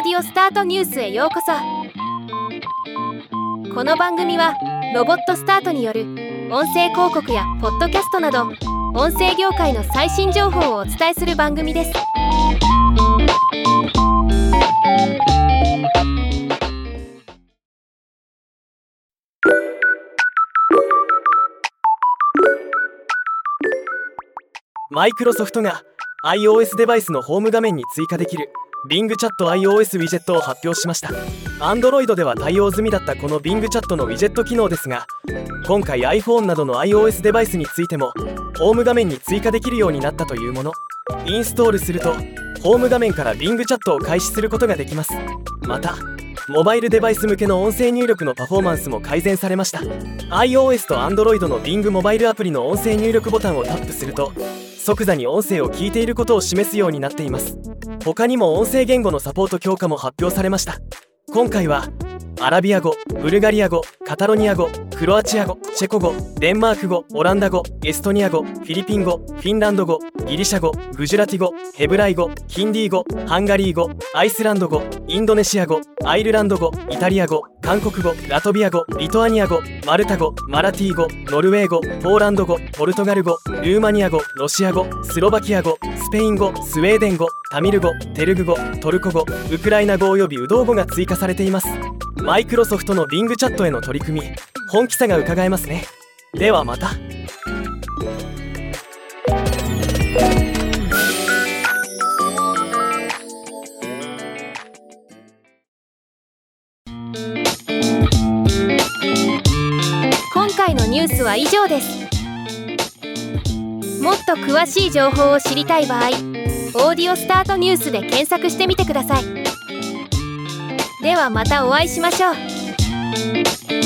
オスタートニュースへようこそ。この番組はロボットスタートによる音声広告やポッドキャストなど音声業界の最新情報をお伝えする番組です。マイクロソフトが iOS デバイスのホーム画面に追加できる。Bing チャット iOS ウィジェットを発表しました。Android では対応済みだったこの Bing チャットのウィジェット機能ですが今回 iPhone などの iOS デバイスについてもホーム画面に追加できるようになったというもの。インストールするとホーム画面から Bing チャットを開始することができます。またモバイルデバイス向けの音声入力のパフォーマンスも改善されました。iOS と Android の Bing モバイルアプリの音声入力ボタンをタップすると即座に音声を聞いていることを示すようになっています。他にも音声言語のサポート強化も発表されました。今回はアラビア語ブルガリア語カタロニア語クロアチア語チェコ語デンマーク語オランダ語エストニア語フィリピン語フィンランド語ギリシャ語グジュラティ語ヘブライ語ヒンディー語ハンガリー語アイスランド語インドネシア語アイルランド語イタリア語韓国語ラトビア語リトアニア語マルタ語マラティー語ノルウェー語ポーランド語ポルトガル語ルーマニア語ロシア語スロバキア語スペイン語スウェーデン語タミル語テルグ語トルコ語ウクライナ語およびウドー語が追加されています。マイクロソフトの Bing チャットへの取り組み本気さが伺えますね。ではまた。今回のニュースは以上です。もっと詳しい情報を知りたい場合「オーディオスタートニュース」で検索してみてください。ではまたお会いしましょう。